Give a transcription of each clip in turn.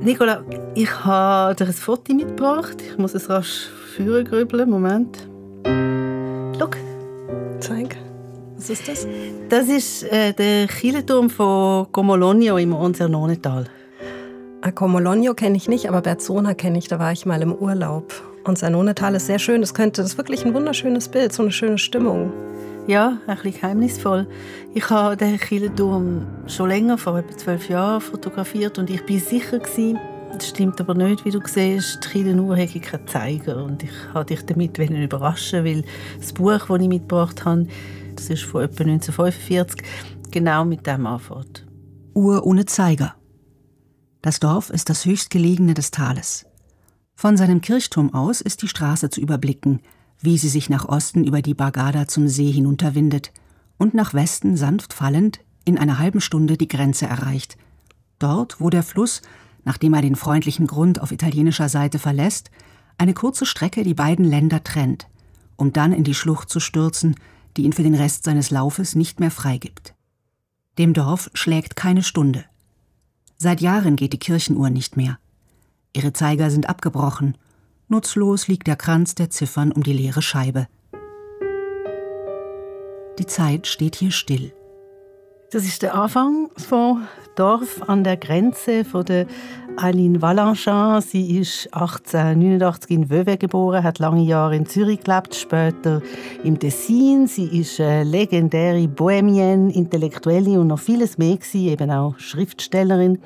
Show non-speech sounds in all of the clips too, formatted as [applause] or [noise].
Nicola, ich habe dir ein Foto mitgebracht. Ich muss es rasch führen grübeln. Moment. Schau. Zeig. Was ist das? Das ist äh, der Kirchenturm von Comologno im Onsernonetal. Ah, Comologno kenne ich nicht, aber Berzona kenne ich. Da war ich mal im Urlaub. Und Sanonetal ist sehr schön. Das könnte, das ist wirklich ein wunderschönes Bild, so eine schöne Stimmung. Ja, ein bisschen geheimnisvoll. Ich habe den Kirchenturm schon länger, vor etwa zwölf Jahren, fotografiert und ich bin sicher gewesen, das stimmt aber nicht, wie du siehst, die Kirchenuhr hätte keinen Zeiger und ich wollte dich damit überraschen, weil das Buch, das ich mitgebracht habe, das ist von etwa 1945, genau mit dem anfängt. Uhr ohne Zeiger. Das Dorf ist das höchstgelegene des Tales. Von seinem Kirchturm aus ist die Straße zu überblicken – wie sie sich nach Osten über die Bargada zum See hinunterwindet und nach Westen sanft fallend in einer halben Stunde die Grenze erreicht. Dort, wo der Fluss, nachdem er den freundlichen Grund auf italienischer Seite verlässt, eine kurze Strecke die beiden Länder trennt, um dann in die Schlucht zu stürzen, die ihn für den Rest seines Laufes nicht mehr freigibt. Dem Dorf schlägt keine Stunde. Seit Jahren geht die Kirchenuhr nicht mehr. Ihre Zeiger sind abgebrochen Nutzlos liegt der Kranz der Ziffern um die leere Scheibe. Die Zeit steht hier still. Das ist der Anfang vom Dorf an der Grenze von der Aline Valanchin. Sie ist 1889 in Vevey geboren, hat lange Jahre in Zürich gelebt, später im Tessin. Sie ist eine legendäre Bohemienne, Intellektuelle und noch vieles mehr gewesen, eben auch Schriftstellerin.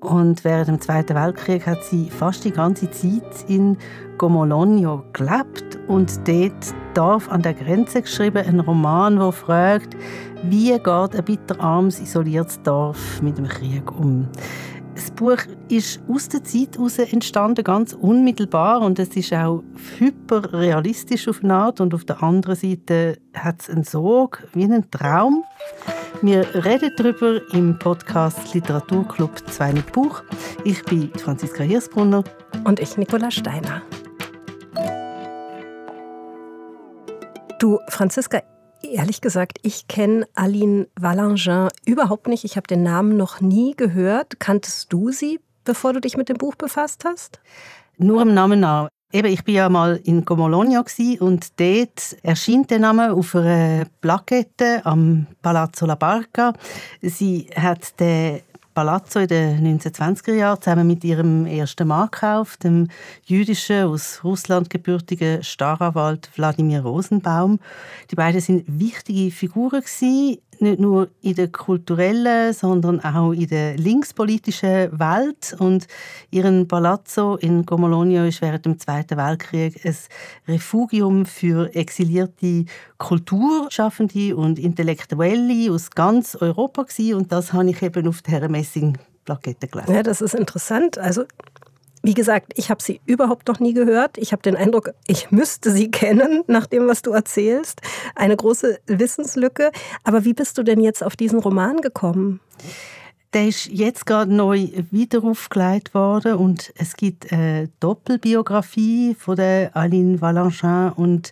Und während dem Zweiten Weltkrieg hat sie fast die ganze Zeit in Gomologno gelebt und dort Dorf an der Grenze geschrieben, ein Roman, der fragt, wie geht ein bitterarmes, isoliertes Dorf mit dem Krieg um. Das Buch ist aus der Zeit heraus entstanden, ganz unmittelbar und es ist auch hyperrealistisch auf eine Art und auf der anderen Seite hat es einen Sog wie einen Traum. Wir reden darüber im Podcast Literaturclub 2 mit Buch. Ich bin Franziska Hirsbrunner. Und ich Nicola Steiner. Du, Franziska, ehrlich gesagt, ich kenne Aline Valangin überhaupt nicht. Ich habe den Namen noch nie gehört. Kanntest du sie, bevor du dich mit dem Buch befasst hast? Nur im Namen nach. Eben, ich war ja mal in Comologno und dort erschien der Name auf einer Plakette am Palazzo La Barca. Sie hat den Palazzo in den 1920er Jahren zusammen mit ihrem ersten Mann gekauft, dem jüdischen, aus Russland gebürtigen Staranwalt Wladimir Rosenbaum. Die beiden sind wichtige Figuren nicht nur in der kulturellen, sondern auch in der linkspolitischen Welt. Und ihren Palazzo in Gomologno ist während dem Zweiten Weltkrieg ein Refugium für exilierte Kulturschaffende und Intellektuelle aus ganz Europa gewesen. Und das habe ich eben auf der gelesen. Ja, das ist interessant. Also wie gesagt, ich habe sie überhaupt noch nie gehört. Ich habe den Eindruck, ich müsste sie kennen, [laughs] nach dem, was du erzählst. Eine große Wissenslücke. Aber wie bist du denn jetzt auf diesen Roman gekommen? Der ist jetzt gerade neu wieder aufgelegt worden und es gibt eine Doppelbiografie von der Aline Valanchin und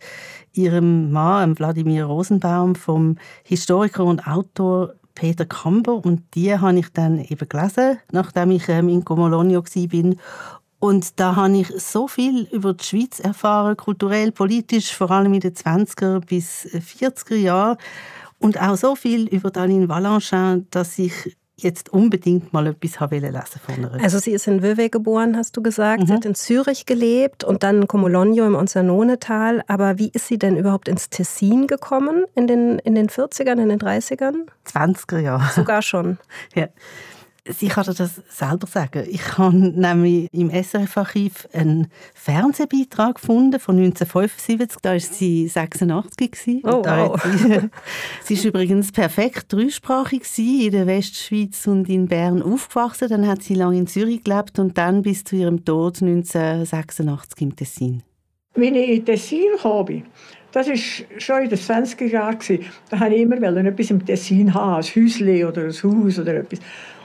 ihrem Mann, Wladimir Rosenbaum, vom Historiker und Autor Peter Kamber und die habe ich dann eben gelesen, nachdem ich ähm, in Comologno war. Und da habe ich so viel über die Schweiz erfahren, kulturell, politisch, vor allem in den 20er bis 40er Jahren. Und auch so viel über Aline Valanchin, dass ich jetzt unbedingt mal etwas haben lesen von ihr. Also sie ist in Vevey geboren, hast du gesagt. Mhm. Sie hat in Zürich gelebt und dann in Comologno im Onzanonetal. Aber wie ist sie denn überhaupt ins Tessin gekommen in den, in den 40ern, in den 30ern? 20er Jahre. Sogar schon. [laughs] ja. Sie kann das selber sagen. Ich habe [laughs] nämlich im SRF-Archiv einen Fernsehbeitrag gefunden von 1975. Da war sie 86 Oh, wow. sie, [laughs] sie ist übrigens perfekt dreisprachig in der Westschweiz und in Bern aufgewachsen. Dann hat sie lange in Zürich gelebt und dann bis zu ihrem Tod 1986 im Tessin. Wenn ich in Tessin kam, das war schon in den 20er Jahren, da wollte ich immer etwas im Tessin haben, ein Häuschen oder ein Haus oder etwas.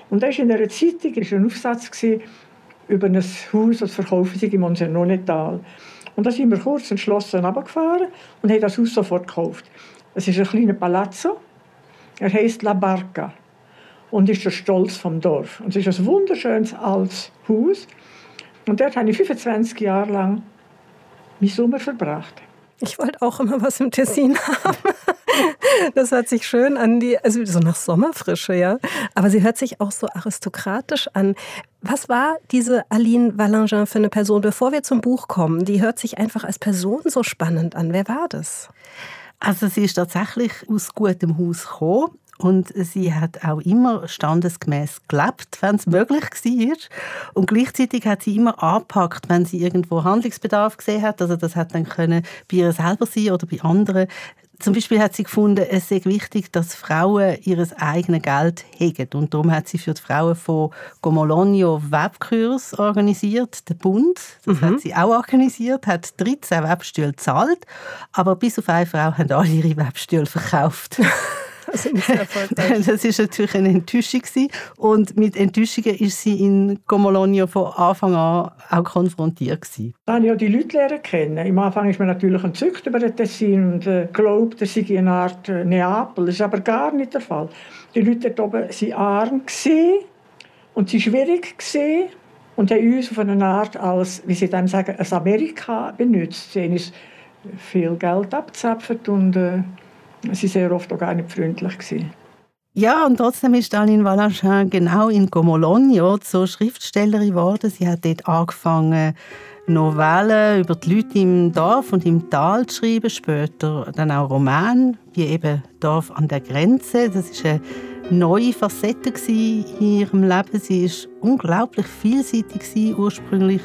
Und da war in einer Zeitung ein Aufsatz über ein Haus, das verkaufen sie im Monsernonetal. Und da sind wir kurz entschlossen runtergefahren und haben das Haus sofort gekauft. Es ist ein kleiner Palazzo. Er heisst La Barca. und ist der Stolz vom Dorf. Und es ist ein wunderschönes altes Haus. Und dort habe ich 25 Jahre lang meinen Sommer verbracht. Ich wollte auch immer was im Tessin haben. Das hört sich schön an, die, also so nach Sommerfrische, ja. Aber sie hört sich auch so aristokratisch an. Was war diese Aline Valangin für eine Person, bevor wir zum Buch kommen? Die hört sich einfach als Person so spannend an. Wer war das? Also sie ist tatsächlich aus gutem Haus gekommen. Und sie hat auch immer standesgemäß gelebt, wenn es möglich war. Und gleichzeitig hat sie immer angepackt, wenn sie irgendwo Handlungsbedarf gesehen hat. Also das hat dann können bei ihr selber sein oder bei anderen. Zum Beispiel hat sie gefunden, es sei wichtig, dass Frauen ihr eigenes Geld hegen. Und darum hat sie für die Frauen von Gomolonio Webkurs organisiert, der Bund. Das mhm. hat sie auch organisiert, hat 13 Webstühle gezahlt. Aber bis auf eine Frau haben alle ihre Webstühle verkauft. [laughs] Also nicht erfolgreich. [laughs] das ist natürlich eine Enttäuschung und mit Enttäuschungen ist sie in Comologno von Anfang an auch konfrontiert gewesen. Da habe ich ja die Leute lernen kennen. Am Anfang ist man natürlich entzückt über den Tessin und äh, glaubt, es sei eine Art äh, Neapel. Das ist aber gar nicht der Fall. Die Leute dort oben waren arm und sie schwierig gewesen und haben uns auf eine Art als, wie sie dann sagen, als Amerika benutzt. Sie haben uns viel Geld abgezapft und äh, Sie sehr oft auch gar nicht freundlich. Gewesen. Ja, und trotzdem ist Aline Valachin genau in Gomologno zur Schriftstellerin geworden. Sie hat dort angefangen, Novellen über die Leute im Dorf und im Tal zu schreiben, später dann auch Romane, wie eben Dorf an der Grenze. Das ist eine neue Facette in ihrem Leben. Sie ist unglaublich vielseitig ursprünglich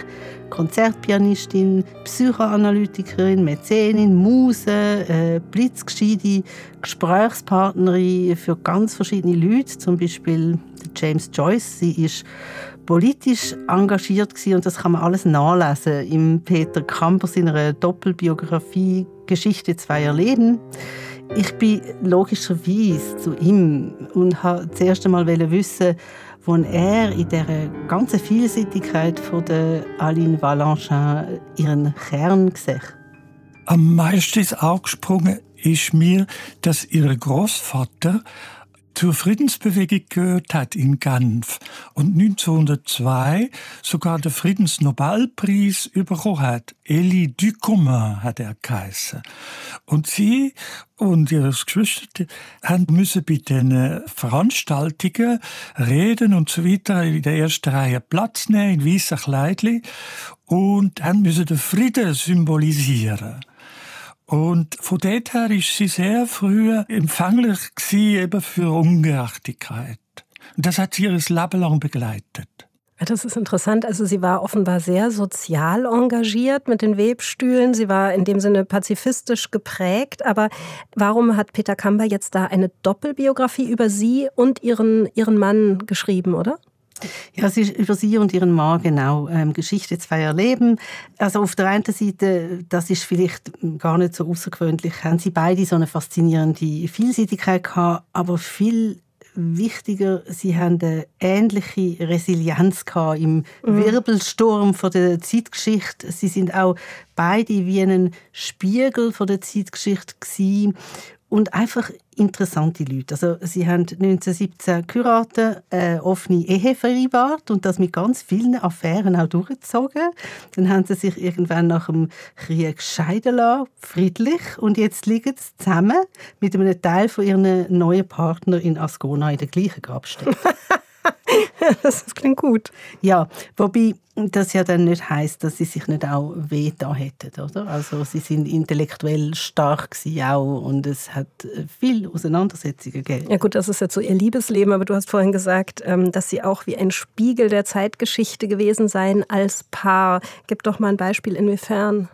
Konzertpianistin, Psychoanalytikerin, Mäzenin, Muse, äh, blitzgescheite Gesprächspartnerin für ganz verschiedene Leute, zum Beispiel James Joyce. Sie ist politisch engagiert und das kann man alles nachlesen im Peter Kamper seiner Doppelbiografie Geschichte zweier Leben. Ich bin logischerweise zu ihm und wollte zuerst einmal wissen, wo er in der ganzen Vielseitigkeit von der Aline Valanchin ihren Kern sieht. Am meisten ins Auge ist mir, dass ihr Großvater zur Friedensbewegung gehört hat in Genf und 1902 sogar den Friedensnobelpreis bekommen hat. Elie Ducommun hat er geheißen. Und sie und ihre Geschwister haben müssen bei den Veranstaltungen reden und so weiter in der ersten Reihe Platz nehmen, in weißen Kleidchen und haben müssen den Frieden symbolisieren. Und von dort her ist sie sehr früh empfänglich eben für Ungerechtigkeit. Und das hat sie ihr Leben lang begleitet. Das ist interessant. Also sie war offenbar sehr sozial engagiert mit den Webstühlen. Sie war in dem Sinne pazifistisch geprägt. Aber warum hat Peter Kamber jetzt da eine Doppelbiografie über sie und ihren, ihren Mann geschrieben, oder? Ja, es ist über sie und ihren Mann genau ähm, Geschichte zweier Leben. Also auf der einen Seite, das ist vielleicht gar nicht so außergewöhnlich, haben sie beide so eine faszinierende Vielseitigkeit gehabt, aber viel wichtiger, sie haben eine ähnliche Resilienz gehabt im mhm. Wirbelsturm von der Zeitgeschichte. Sie sind auch beide wie ein Spiegel von der Zeitgeschichte gewesen und einfach interessante Leute. Also sie haben 1917 geheiratet, eine offene Ehe vereinbart und das mit ganz vielen Affären auch durchgezogen. Dann haben sie sich irgendwann nach dem Krieg scheiden lassen, friedlich, und jetzt liegen sie zusammen mit einem Teil von ihren neuen Partner in Ascona in der gleichen Grabstätte. [laughs] das klingt gut. Ja, wobei das ja dann nicht heißt, dass sie sich nicht auch weh da hätten, oder? Also sie sind intellektuell stark auch und es hat äh, viel Auseinandersetzungen gegeben. Ja gut, das ist jetzt so ihr Liebesleben, aber du hast vorhin gesagt, ähm, dass sie auch wie ein Spiegel der Zeitgeschichte gewesen seien als Paar. Gib doch mal ein Beispiel, inwiefern.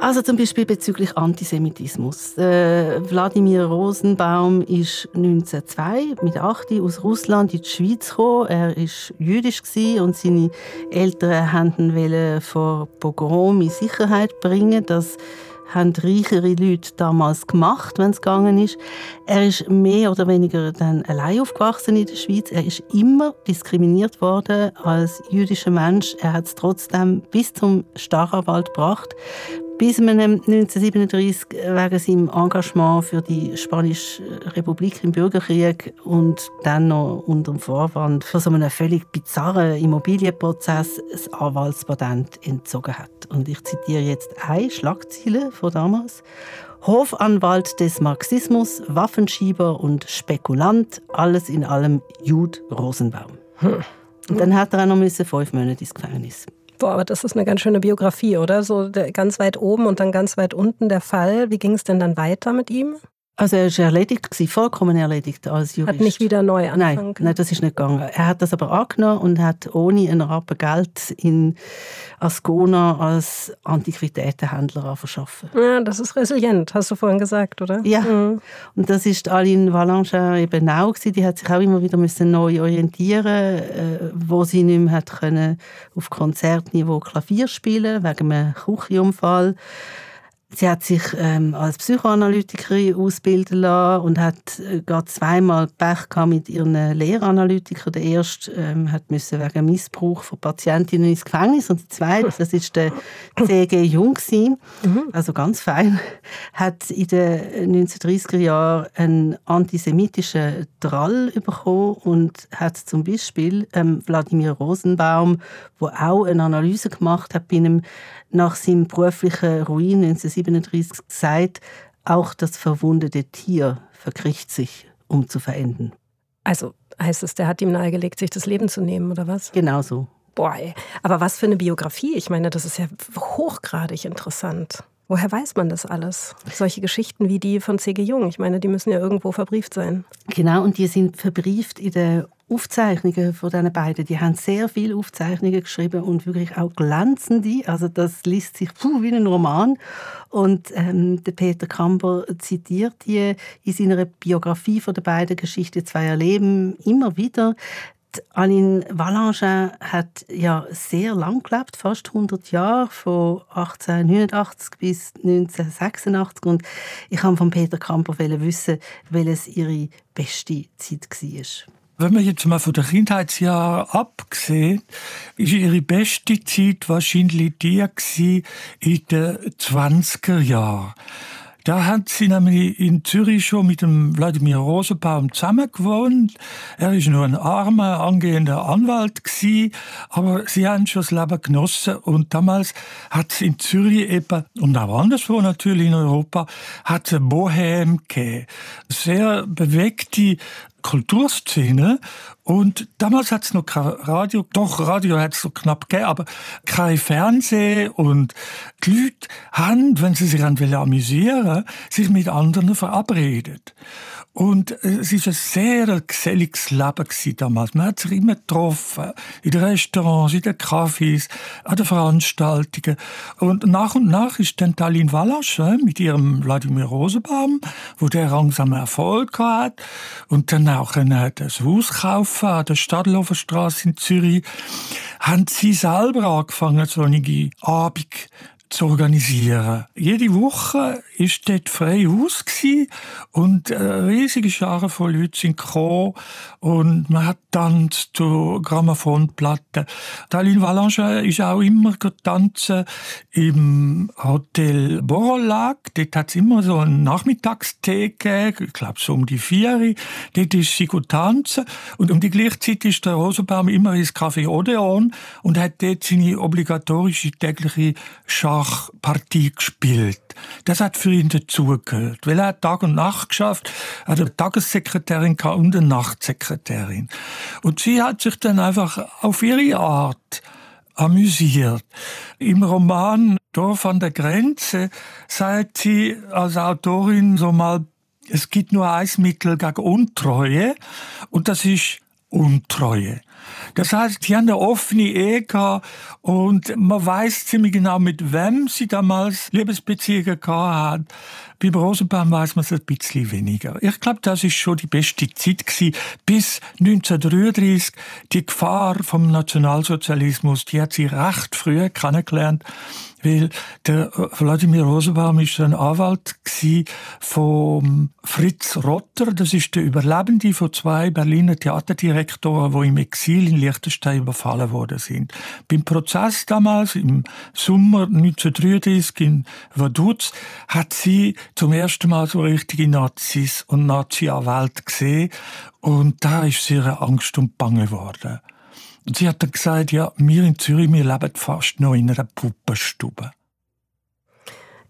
Also zum Beispiel bezüglich Antisemitismus. Äh, Wladimir Rosenbaum ist 1902 mit 8 aus Russland in die Schweiz gekommen. Er ist jüdisch und seine Eltern wollten ihn vor Pogrom in Sicherheit bringen. Das haben reichere Leute damals gemacht, wenn es gegangen ist. Er ist mehr oder weniger dann allein aufgewachsen in der Schweiz. Er ist immer diskriminiert worden als jüdischer Mensch. Er hat es trotzdem bis zum Staranwalt gebracht, bis man 1937 wegen seinem Engagement für die Spanische Republik im Bürgerkrieg und dann noch unter dem Vorwand für so einen völlig bizarren Immobilienprozess das Anwaltspatent entzogen hat. Und ich zitiere jetzt eine Schlagzeile von damals. Hofanwalt des Marxismus, Waffenschieber und Spekulant, alles in allem Jude Rosenbaum. Hm. Und dann hat er auch noch fünf Monate ins Gefängnis. Boah, aber das ist eine ganz schöne Biografie, oder? So ganz weit oben und dann ganz weit unten der Fall. Wie ging es denn dann weiter mit ihm? Also er war erledigt, vollkommen erledigt als Jurist. Hat nicht wieder neu angefangen? Nein, nein, das ist nicht gegangen. Er hat das aber angenommen und hat ohne einen Rappen Geld in Ascona als Antiquitätenhändler verschaffen. Ja, das ist resilient, hast du vorhin gesagt, oder? Ja, mhm. und das ist Aline Valanger eben auch gewesen. Die hat sich auch immer wieder müssen neu orientieren äh, wo sie nicht mehr hat können auf Konzertniveau Klavier spielen wegen einem Küchenunfall. Sie hat sich ähm, als Psychoanalytikerin ausbilden lassen und hat äh, gerade zweimal Pech gehabt mit ihren Lehranalytikern. Der erste ähm, hat müssen wegen Missbrauch von Patientinnen ins Gefängnis und der zweite, das ist der C.G. Jung mhm. also ganz fein, hat in den 1930er Jahren einen antisemitischen Drall bekommen und hat zum Beispiel ähm, Wladimir Rosenbaum, wo auch eine Analyse gemacht hat bei einem nach seinem beruflichen Ruin 1937 gesagt, auch das verwundete Tier verkriecht sich, um zu verenden. Also heißt es, der hat ihm nahegelegt, sich das Leben zu nehmen, oder was? Genau so. Boah, ey. aber was für eine Biografie. Ich meine, das ist ja hochgradig interessant. Woher weiß man das alles? Solche Geschichten wie die von C.G. Jung, ich meine, die müssen ja irgendwo verbrieft sein. Genau, und die sind verbrieft in der Aufzeichnungen von diesen beiden. Die haben sehr viele Aufzeichnungen geschrieben und wirklich auch glänzende. Also das liest sich puh, wie ein Roman. Und ähm, der Peter Kamper zitiert die in seiner Biografie von den beiden Geschichten zweier Leben immer wieder. Die Aline Valangin hat ja sehr lang gelebt, fast 100 Jahre, von 1889 bis 1986. Und ich wollte von Peter Kamper wissen, welches ihre beste Zeit war. Wenn man jetzt mal von der Kindheitsjahr abgesehen, ist ihre beste Zeit wahrscheinlich die in den 20er Jahren. Da hat sie nämlich in Zürich schon mit dem Wladimir Rosenbaum zusammen gewohnt. Er ist nur ein armer, angehender Anwalt gewesen, aber sie haben schon das Leben genossen. Und damals hat es in Zürich eben, und auch anderswo natürlich in Europa, hat es Bohem gegeben. Sehr bewegte Kulturszene. Und damals hat es noch kein Radio, doch Radio hat es so knapp gegeben, aber kein Fernsehen. Und die Leute haben, wenn sie sich amüsieren sich mit anderen verabredet. Und es war ein sehr geselliges Leben damals. Man hat sich immer getroffen, in den Restaurants, in den Cafés, an den Veranstaltungen. Und nach und nach ist dann Talin Wallasch mit ihrem Wladimir Rosenbaum, wo der langsam Erfolg hat und dann auch ein Haus kaufen an der Stadtlauferstraße in Zürich, haben sie selber angefangen, so einige Abend zu organisieren. Jede Woche ist dort frei Haus und eine riesige Schar von Leuten sind gekommen und man hat tanzt zu Grammophonplatten. Talin Valentin ist auch immer tanzen im Hotel Borolag. Dort hat es immer so einen Nachmittagstee gegeben, ich glaube so um die vier. Dort ist sie tanzen und um die gleiche Zeit ist der Rosenbaum immer ins Café Odeon und hat dort seine obligatorische tägliche Schachpartie gespielt. Das hat für ihn dazugehört, weil er hat Tag und Nacht geschafft, er hat eine Tagessekretärin und eine Nachtsekretärin. Und sie hat sich dann einfach auf ihre Art amüsiert. Im Roman Dorf an der Grenze sagt sie als Autorin so mal, es gibt nur ein Mittel gegen Untreue und das ist Untreue. Das heißt, die haben eine offene Ehe gehabt und man weiß ziemlich genau, mit wem sie damals Liebesbeziehungen gehabt hat. Beim Rosenbaum weiß man es ein bisschen weniger. Ich glaube, das ist schon die beste Zeit gewesen. Bis 1933 die Gefahr vom Nationalsozialismus, die hat sie recht früh kennengelernt weil der Wladimir Rosenbaum ist ein Anwalt von Fritz Rotter. Das ist der Überlebende von zwei Berliner Theaterdirektoren, die im Exil in Liechtenstein überfallen worden sind. Beim Prozess damals im Sommer 1933 in Vaduz hat sie zum ersten Mal so richtige Nazis und Nazi-Anwälte gesehen und da ist sie Angst und Bange geworden. Und sie hat dann gesagt, ja, wir in Zürich, wir leben fast noch in einer Puppenstube.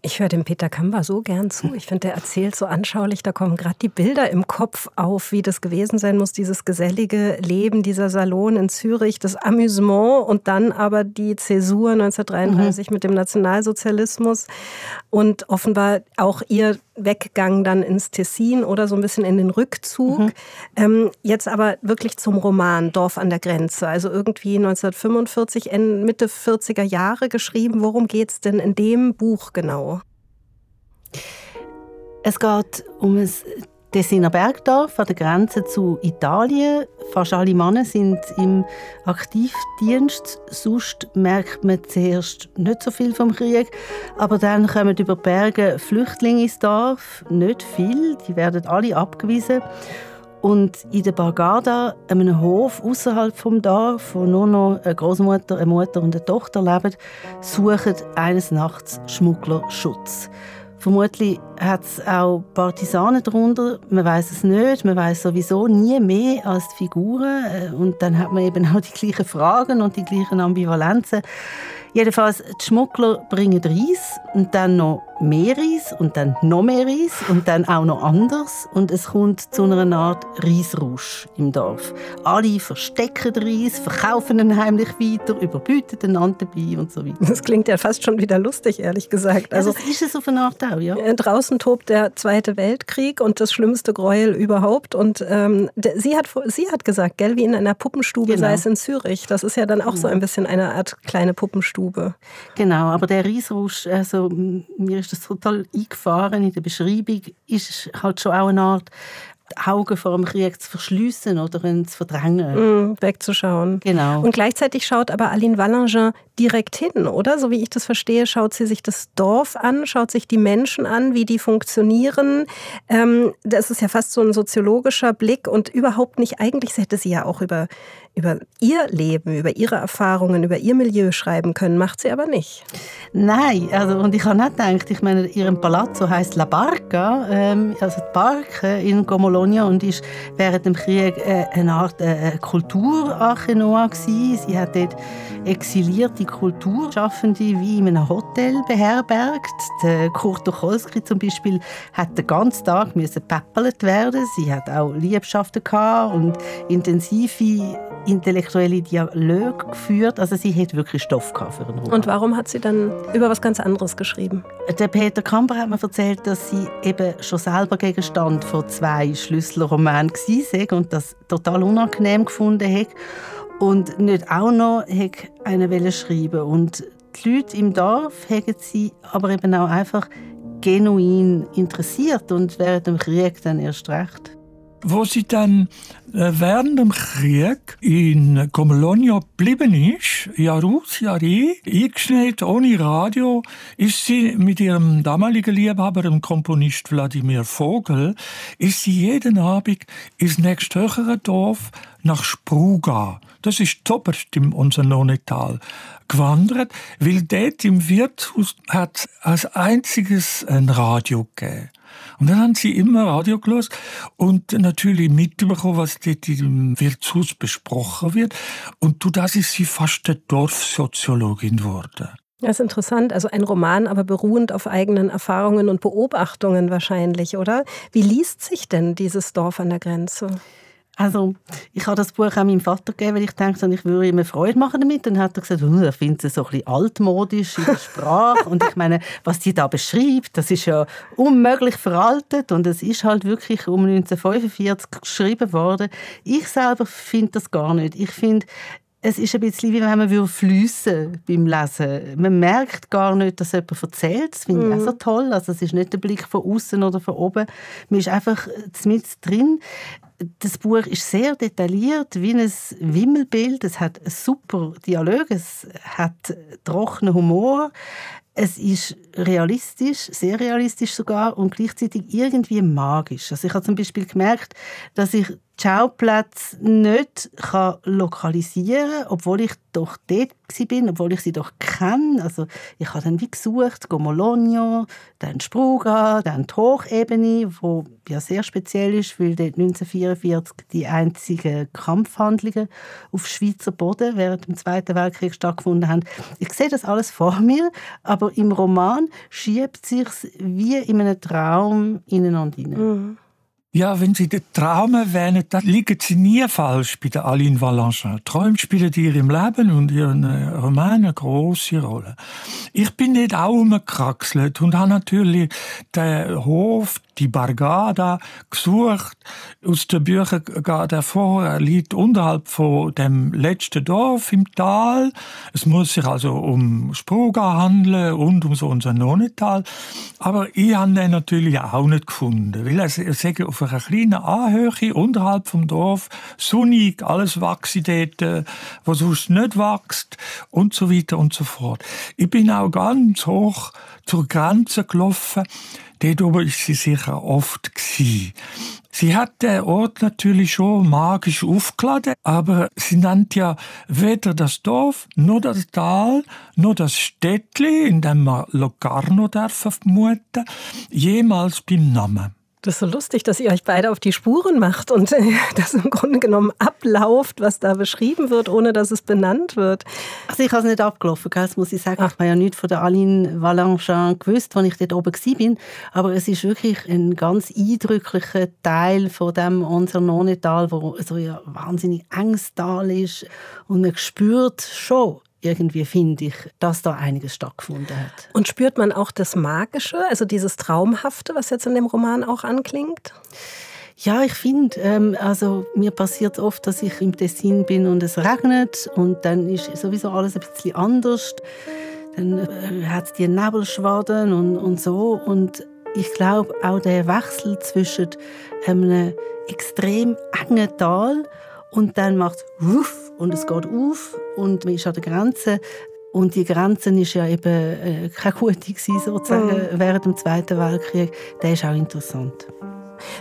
Ich höre dem Peter Kamba so gern zu. Ich finde, der erzählt so anschaulich, da kommen gerade die Bilder im Kopf auf, wie das gewesen sein muss, dieses gesellige Leben, dieser Salon in Zürich, das Amüsement und dann aber die Zäsur 1933 mhm. mit dem Nationalsozialismus und offenbar auch ihr Weggang dann ins Tessin oder so ein bisschen in den Rückzug. Mhm. Ähm, jetzt aber wirklich zum Roman Dorf an der Grenze, also irgendwie 1945, Mitte 40er Jahre geschrieben. Worum geht es denn in dem Buch genau? Es geht um ein Tessiner Bergdorf an der Grenze zu Italien. Fast alle Männer sind im Aktivdienst. Sonst merkt man zuerst nicht so viel vom Krieg. Aber dann kommen über die Berge Flüchtlinge ins Dorf. Nicht viel, die werden alle abgewiesen. Und in der Bargada, einem Hof außerhalb vom Dorf, wo nur noch eine Großmutter, eine Mutter und eine Tochter leben, suchen eines Nachts Schmuggler Schutz. Vermutlich hat es auch Partisanen darunter. Man weiß es nicht. Man weiß sowieso nie mehr als die Figuren. Äh, und dann hat man eben [laughs] auch die gleichen Fragen und die gleichen Ambivalenzen. Jedenfalls, die Schmuggler bringen Reis und dann noch mehr Reis und dann noch mehr Reis und dann auch noch anders. Und es kommt zu einer Art Reisrausch im Dorf. Alle verstecken den Reis, verkaufen ihn heimlich weiter, überbieten einander dabei und so weiter. Das klingt ja fast schon wieder lustig, ehrlich gesagt. Also, ja, das ist es auf eine Art auch, ja. Äh, draußen tobt der Zweite Weltkrieg und das schlimmste Gräuel überhaupt. Und ähm, sie, hat, sie hat gesagt, gell, wie in einer Puppenstube genau. sei es in Zürich. Das ist ja dann auch so ein bisschen eine Art kleine Puppenstube. Stube. Genau, aber der Reisrausch, also mir ist das total eingefahren in der Beschreibung, ist halt schon auch eine Art Augen vor dem Krieg zu verschließen oder zu verdrängen. Mm, wegzuschauen. Genau. Und gleichzeitig schaut aber Aline Wallingin direkt hin, oder? So wie ich das verstehe, schaut sie sich das Dorf an, schaut sich die Menschen an, wie die funktionieren. Ähm, das ist ja fast so ein soziologischer Blick und überhaupt nicht, eigentlich hätte sie ja auch über über ihr Leben, über ihre Erfahrungen, über ihr Milieu schreiben können, macht sie aber nicht. Nein, also, und ich habe nicht gedacht, ich meine, ihrem Palazzo heißt La Barca, ähm, also die Barke in Gomolonia und ist während dem Krieg äh, eine Art äh, Kulturarchenoa gewesen. Sie hat dort exilierte Kulturschaffende wie in einem Hotel beherbergt. Der Kurt Tucholsky zum Beispiel hat den ganzen Tag müssen werden. Sie hat auch Liebschaften und intensive intellektuelle Dialoge geführt. Also sie hat wirklich Stoff für einen Roman. Und warum hat sie dann über was ganz anderes geschrieben? Der Peter Kamper hat mir erzählt, dass sie eben schon selber Gegenstand von zwei Schlüsselromanen war und das total unangenehm gefunden hat und nicht auch noch eine schreiben und die Leute im Dorf haben sie aber eben auch einfach genuin interessiert und während dem Krieg dann erst recht. Wo sie dann äh, während dem Krieg in Comolonia geblieben ist, Jahr aus, Jahr ein, eingeschneit, ohne Radio, ist sie mit ihrem damaligen Liebhaber, dem Komponist Wladimir Vogel, ist sie jeden Abend ins nächsthöhere Dorf nach Spruga, das ist toberst im unser Nonetal, gewandert, weil dort im Wirtshaus hat als einziges ein Radio gegeben. Und dann haben sie immer Radio gelesen und natürlich mitbekommen, was dort im Wirtshaus besprochen wird. Und du, das ist sie fast eine Dorfsoziologin geworden. Das ist interessant. Also ein Roman, aber beruhend auf eigenen Erfahrungen und Beobachtungen wahrscheinlich, oder? Wie liest sich denn dieses Dorf an der Grenze? Also, ich habe das Buch auch meinem Vater gegeben, weil ich dachte, ich würde ihm Freude machen damit. Dann hat er gesagt, oh, er findet es so ein bisschen altmodisch in der Sprache. und ich meine, was sie da beschreibt, das ist ja unmöglich veraltet. Und es ist halt wirklich um 1945 geschrieben worden. Ich selber finde das gar nicht. Ich finde, es ist ein bisschen wie wenn man fliessen beim Lesen. Man merkt gar nicht, dass jemand erzählt. Das finde ich auch so mhm. toll. Also es ist nicht der Blick von außen oder von oben. Man ist einfach mit drin. Das Buch ist sehr detailliert, wie ein Wimmelbild. Es hat super Dialog, es hat trockenen Humor. Es ist realistisch, sehr realistisch sogar und gleichzeitig irgendwie magisch. Also ich habe zum Beispiel gemerkt, dass ich Schauplätze nicht kann lokalisieren kann, obwohl ich doch dort bin, obwohl ich sie doch kenne. Also ich habe dann wie gesucht, Gomologno, dann Spruga, dann die Hochebene, wo ja sehr speziell ist, weil dort 1944 die einzigen Kampfhandlungen auf Schweizer Boden während dem Zweiten Weltkrieg stattgefunden haben. Ich sehe das alles vor [laughs] mir, aber im Roman schiebt sich wie in einem Traum ineinander. Mhm. Ja, wenn Sie den Traum erwähnen, dann liegen Sie nie falsch bei der Aline Valenchin. Träume spielen in ihrem Leben und ihren Roman eine grosse Rolle. Ich bin nicht auch umgekraxelt und habe natürlich den Hof, die Bargada gesucht. Aus den Büchern geht hervor, er liegt unterhalb von dem letzten Dorf im Tal. Es muss sich also um Spruga handeln und um so unser Nonnetal. Aber ich habe den natürlich auch nicht gefunden, weil er, sagt, auf einer kleinen Anhöhe unterhalb vom Dorf, sonnig, alles wächst dort, äh, was sonst nicht wächst und so weiter und so fort. Ich bin auch ganz hoch zur Grenze gelaufen Dort oben ist sie sicher oft gewesen. Sie hat den Ort natürlich schon magisch aufgeladen, aber sie nennt ja weder das Dorf, noch das Tal, noch das Städtli, in dem man Locarno darf vermuten, jemals beim Namen. Das ist so lustig, dass ihr euch beide auf die Spuren macht und äh, [laughs] das im Grunde genommen ablauft, was da beschrieben wird, ohne dass es benannt wird. Also ich habe es nicht abgelaufen, das muss ich sagen. Ach. Ich habe ja nichts von der Aline Valanchin gewusst, als ich dort oben war. Aber es ist wirklich ein ganz eindrücklicher Teil von dem unser Nonetal, wo so ein wahnsinnig enges Tal ist. Und man spürt schon, irgendwie finde ich, dass da einiges stattgefunden hat. Und spürt man auch das Magische, also dieses Traumhafte, was jetzt in dem Roman auch anklingt? Ja, ich finde, ähm, also mir passiert oft, dass ich im Tessin bin und es regnet und dann ist sowieso alles ein bisschen anders. Dann äh, hat es die Nebelschwaden und, und so und ich glaube auch der Wechsel zwischen einem extrem engen Tal und dann macht es und es geht auf und man ist an der Grenze. Und die Grenze ist ja eben äh, keine gute gewesen, sozusagen mhm. während dem Zweiten Weltkrieg. Der ist auch interessant.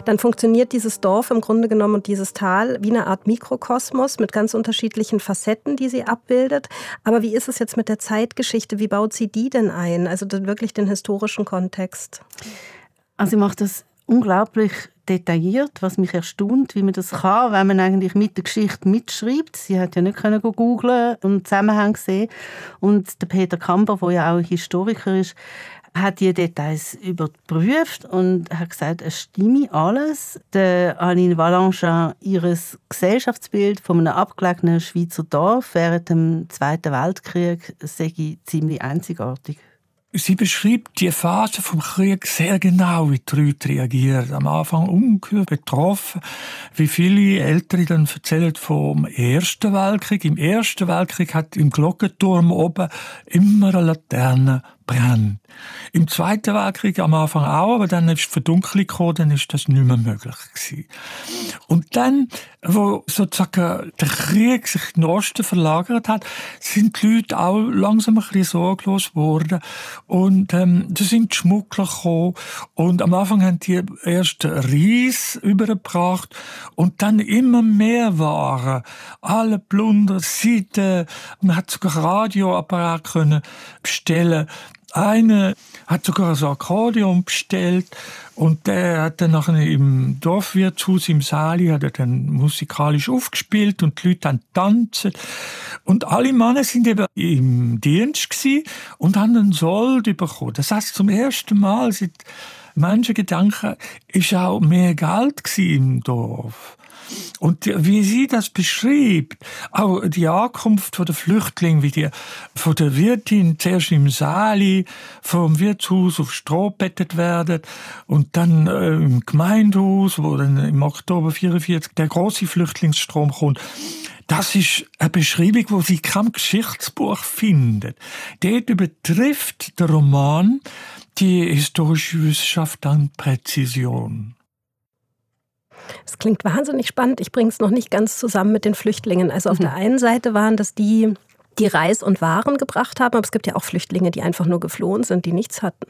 Dann funktioniert dieses Dorf im Grunde genommen und dieses Tal wie eine Art Mikrokosmos mit ganz unterschiedlichen Facetten, die sie abbildet. Aber wie ist es jetzt mit der Zeitgeschichte? Wie baut sie die denn ein? Also wirklich den historischen Kontext? Also sie macht das unglaublich detailliert, was mich erstaunt, wie man das kann, wenn man eigentlich mit der Geschichte mitschreibt. Sie hat ja nicht können googlen und Zusammenhang sehen. Und der Peter Kamper, der ja auch Historiker ist, hat die Details überprüft und hat gesagt, es stimme alles. Der Aline Valanchin, ihr Gesellschaftsbild von einem abgelegenen Schweizer Dorf während dem Zweiten Weltkrieg, sei ziemlich einzigartig. Sie beschreibt die Phase vom Krieg sehr genau, wie die Leute reagieren. Am Anfang ungeheuer betroffen, wie viele Ältere dann erzählen vom Ersten Weltkrieg. Im Ersten Weltkrieg hat im Glockenturm oben immer eine Laterne brennt. Im Zweiten Weltkrieg am Anfang auch, aber dann ist die Verdunkelung gekommen, dann ist das nicht mehr möglich gewesen. Und dann, wo sozusagen der Krieg sich in den Osten verlagert hat, sind die Leute auch langsam ein bisschen sorglos geworden und ähm, da sind die Schmuggler gekommen und am Anfang haben die erst Reis übergebracht und dann immer mehr Waren. Alle Plunder, Seiten, man hat sogar Radioapparat können bestellen eine hat sogar ein Akkordeon bestellt und der hat dann nachher im Dorfwirtshaus im Saali hat er dann musikalisch aufgespielt und die Leute haben tanzen und alle Männer sind eben im Dienst und haben einen Sold bekommen. Das heißt zum ersten Mal seit Menschengedanken ist auch mehr Geld im Dorf. Und wie sie das beschreibt, auch die Ankunft der Flüchtlinge, wie die von der Wirtin zuerst im Saali vom Wirtshaus auf Stroh bettet werden und dann äh, im Gemeindehaus, wo dann im Oktober 44 der große Flüchtlingsstrom kommt, Das ist eine Beschreibung, wo sie kein Geschichtsbuch findet. Dort übertrifft der Roman die historische Wissenschaft an Präzision. Es klingt wahnsinnig spannend. Ich bringe es noch nicht ganz zusammen mit den Flüchtlingen. Also auf mhm. der einen Seite waren das die, die Reis und Waren gebracht haben, aber es gibt ja auch Flüchtlinge, die einfach nur geflohen sind, die nichts hatten.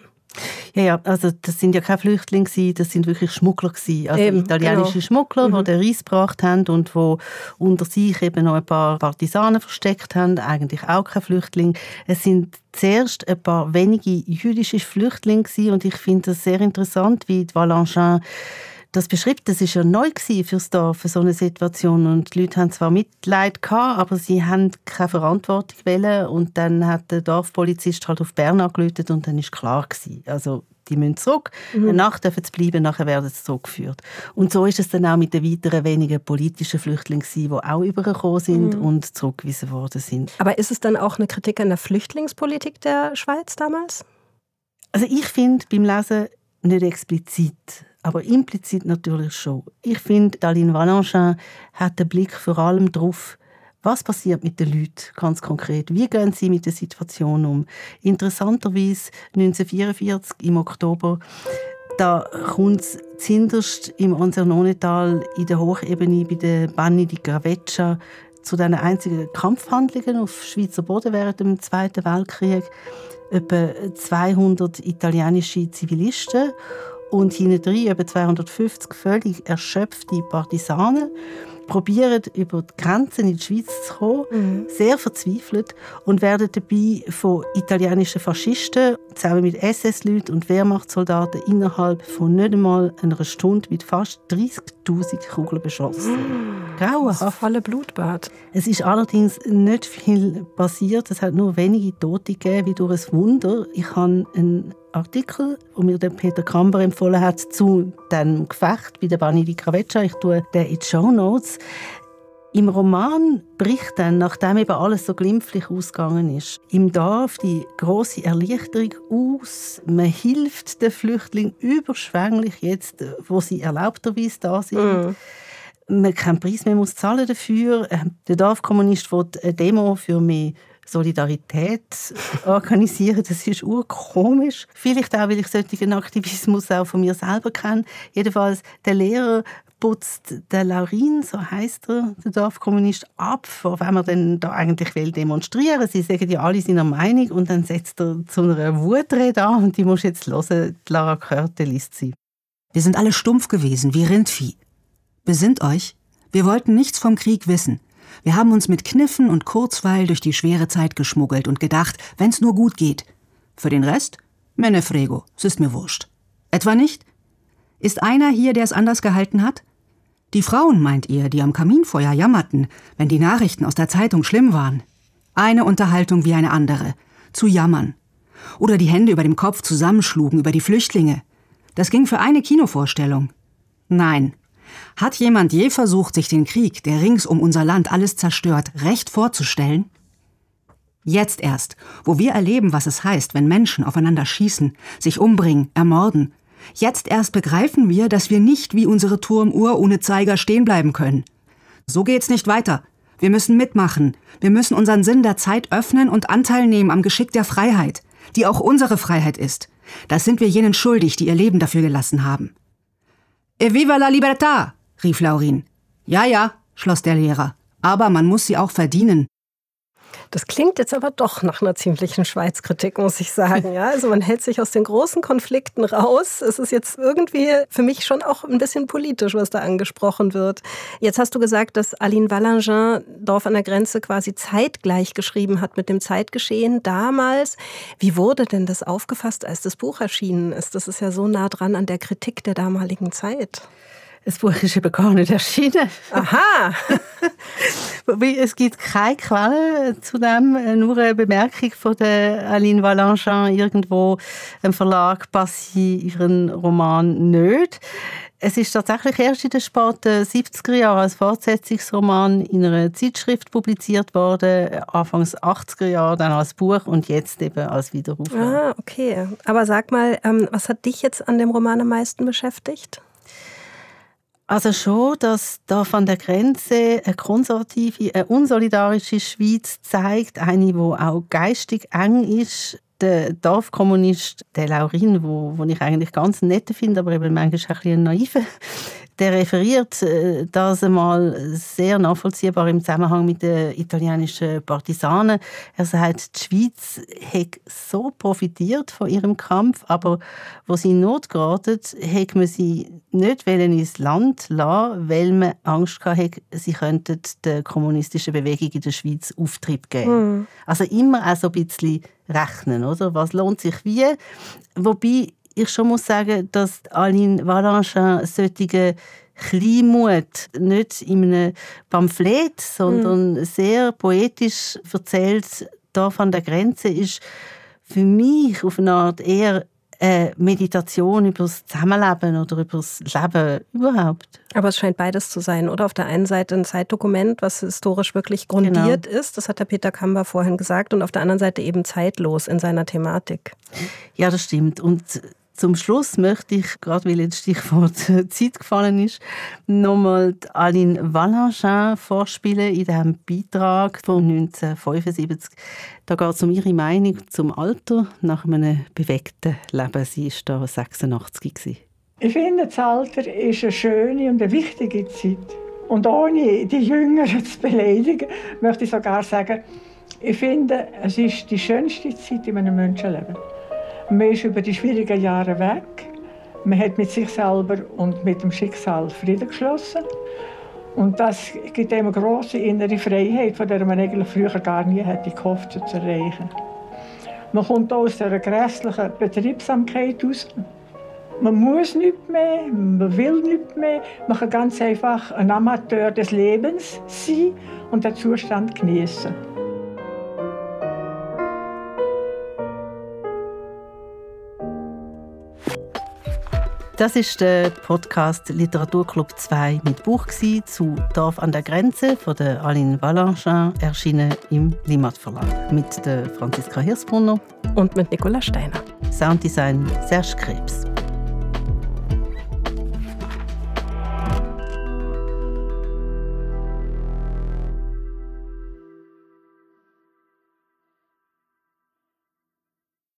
Ja, ja, also das sind ja keine Flüchtlinge, das sind wirklich Schmuggler gewesen. Also eben, italienische genau. Schmuggler, mhm. die den Reis gebracht haben und wo unter sich eben noch ein paar Partisanen versteckt haben, eigentlich auch keine Flüchtlinge. Es sind zuerst ein paar wenige jüdische Flüchtlinge gewesen und ich finde das sehr interessant, wie die Valenchin das beschreibt, das ist ja neu für das Dorf, so eine Situation. Und die Leute haben zwar Mitleid gehabt, aber sie haben keine Verantwortung wollen. Und dann hat der Dorfpolizist halt auf Bern angerufen und dann ist klar gewesen. Also, die müssen zurück. Mhm. Eine Nacht dürfen sie bleiben, nachher werden sie zurückgeführt. Und so ist es dann auch mit den weiteren wenigen politischen Flüchtlingen die auch übergekommen sind mhm. und zurückgewiesen worden sind. Aber ist es dann auch eine Kritik an der Flüchtlingspolitik der Schweiz damals? Also ich finde beim Lesen nicht explizit aber implizit natürlich schon. Ich finde, Aline Valenchin hat den Blick vor allem darauf, was passiert mit den Leuten ganz konkret? Wie gehen sie mit der Situation um? Interessanterweise 1944 im Oktober, da kommt es zinderst im Ansernone-Tal in der Hochebene bei der Banni di Graveccia zu den einzigen Kampfhandlungen auf Schweizer Boden während dem Zweiten Weltkrieg. Etwa 200 italienische Zivilisten und hinten drin etwa 250 völlig erschöpfte Partisanen probieren über die Grenzen in die Schweiz zu kommen, mhm. sehr verzweifelt und werden dabei von italienischen Faschisten zusammen mit SS-Leuten und Wehrmachtssoldaten innerhalb von nicht einmal einer Stunde mit fast 30.000 Kugeln beschossen. Mhm. [gasps] Grauenhaft. Volle Blutbad. Es ist allerdings nicht viel passiert. Es hat nur wenige Tote gegeben, wie durch ein Wunder. Ich habe einen Artikel, den mir der Peter Kamber empfohlen hat, zu dem Gefecht bei der Bani di Craveccia. Ich tue den in die Show Notes. Im Roman bricht dann, nachdem eben alles so glimpflich ausgegangen ist, im Dorf die große Erleichterung aus. Man hilft den Flüchtlingen überschwänglich jetzt, wo sie erlaubterweise da sind. Mm man keinen Preis mehr muss zahlen dafür. Der Dorfkommunist will eine Demo für mehr Solidarität organisieren. Das ist urkomisch. Vielleicht auch, weil ich solchen Aktivismus auch von mir selber kenne. Jedenfalls, der Lehrer putzt der Laurin, so heißt er, der Dorfkommunist, ab, vor wem er denn da eigentlich will demonstrieren. Sie sagen ja alle seiner Meinung und dann setzt er zu einer Wutrede an und die muss jetzt hören. Die Lara Körte liest sie. Wir sind alle stumpf gewesen, wie Rindvieh. Besinnt euch, wir wollten nichts vom Krieg wissen. Wir haben uns mit Kniffen und Kurzweil durch die schwere Zeit geschmuggelt und gedacht, wenn's nur gut geht. Für den Rest? Mene frego, es ist mir wurscht. Etwa nicht? Ist einer hier, der es anders gehalten hat? Die Frauen, meint ihr, die am Kaminfeuer jammerten, wenn die Nachrichten aus der Zeitung schlimm waren. Eine Unterhaltung wie eine andere. Zu jammern. Oder die Hände über dem Kopf zusammenschlugen über die Flüchtlinge. Das ging für eine Kinovorstellung. Nein, hat jemand je versucht, sich den Krieg, der rings um unser Land alles zerstört, recht vorzustellen? Jetzt erst, wo wir erleben, was es heißt, wenn Menschen aufeinander schießen, sich umbringen, ermorden, jetzt erst begreifen wir, dass wir nicht wie unsere Turmuhr ohne Zeiger stehen bleiben können. So geht's nicht weiter. Wir müssen mitmachen. Wir müssen unseren Sinn der Zeit öffnen und Anteil nehmen am Geschick der Freiheit, die auch unsere Freiheit ist. Das sind wir jenen schuldig, die ihr Leben dafür gelassen haben. Eviva la libertà! rief Laurin. Ja, ja, schloss der Lehrer. Aber man muss sie auch verdienen. Das klingt jetzt aber doch nach einer ziemlichen Schweizkritik, muss ich sagen. Ja, also man hält sich aus den großen Konflikten raus. Es ist jetzt irgendwie für mich schon auch ein bisschen politisch, was da angesprochen wird. Jetzt hast du gesagt, dass Aline Wallangin Dorf an der Grenze quasi zeitgleich geschrieben hat mit dem Zeitgeschehen damals. Wie wurde denn das aufgefasst, als das Buch erschienen ist? Das ist ja so nah dran an der Kritik der damaligen Zeit. Das Buch ist eben gar nicht erschienen. Aha! [laughs] es gibt keine Quelle zu dem, nur eine Bemerkung von der Aline Valenchin irgendwo im Verlag passiert ihren Roman nicht. Es ist tatsächlich erst in den späten 70er Jahren als Fortsetzungsroman in einer Zeitschrift publiziert worden, Anfangs 80er Jahre dann als Buch und jetzt eben als Wiederauflage. Ah, okay. Aber sag mal, ähm, was hat dich jetzt an dem Roman am meisten beschäftigt? Also schon, dass da von der Grenze eine konservative, eine unsolidarische Schweiz zeigt, eine, wo auch geistig eng ist. Der Dorfkommunist, der Laurin, wo, wo ich eigentlich ganz nett finde, aber eben manchmal ein bisschen naiv, der referiert äh, das einmal sehr nachvollziehbar im Zusammenhang mit den italienischen Partisanen. Er sagt, die Schweiz hat so profitiert von ihrem Kampf, aber wo sie in Not geraten, hätte man sie nicht ins Land lassen, weil man Angst hatte, sie könnten der kommunistischen Bewegung in der Schweiz Auftrieb geben. Mhm. Also immer auch so ein bisschen rechnen, oder? Was lohnt sich wie? Wobei ich schon muss sagen, dass Aline Valanchin solche Kleinmut nicht in einem Pamphlet, sondern mhm. sehr poetisch erzählt, da von der Grenze ist für mich auf eine Art eher eine Meditation über das Zusammenleben oder über das Leben überhaupt. Aber es scheint beides zu sein, oder? Auf der einen Seite ein Zeitdokument, was historisch wirklich grundiert genau. ist, das hat der Peter Kamber vorhin gesagt, und auf der anderen Seite eben zeitlos in seiner Thematik. Ja, das stimmt. Und zum Schluss möchte ich, gerade weil jetzt Stichwort Zeit gefallen ist, nochmal Aline Vallanchin vorspielen in diesem Beitrag von 1975. Da geht es um ihre Meinung zum Alter nach einem bewegten Leben. Sie war da 86 gewesen. Ich finde, das Alter ist eine schöne und eine wichtige Zeit. Und ohne die Jüngeren [laughs] zu beleidigen, möchte ich sogar sagen, ich finde, es ist die schönste Zeit in einem Menschenleben. Man ist über die schwierigen Jahre weg. Man hat mit sich selber und mit dem Schicksal Frieden geschlossen. Und das gibt einem eine grosse innere Freiheit, von der man eigentlich früher gar nie hätte gehofft zu erreichen. Man kommt aus einer grässlichen Betriebsamkeit aus. Man muss nicht mehr, man will nicht mehr. Man kann ganz einfach ein Amateur des Lebens sein und den Zustand genießen. Das ist der Podcast Literaturclub 2 mit Buch zu Dorf an der Grenze von der Aline Valanchin, erschienen im Limat Verlag mit der Franziska Hirsbrunner und mit Nicola Steiner. Sounddesign Serge Krebs.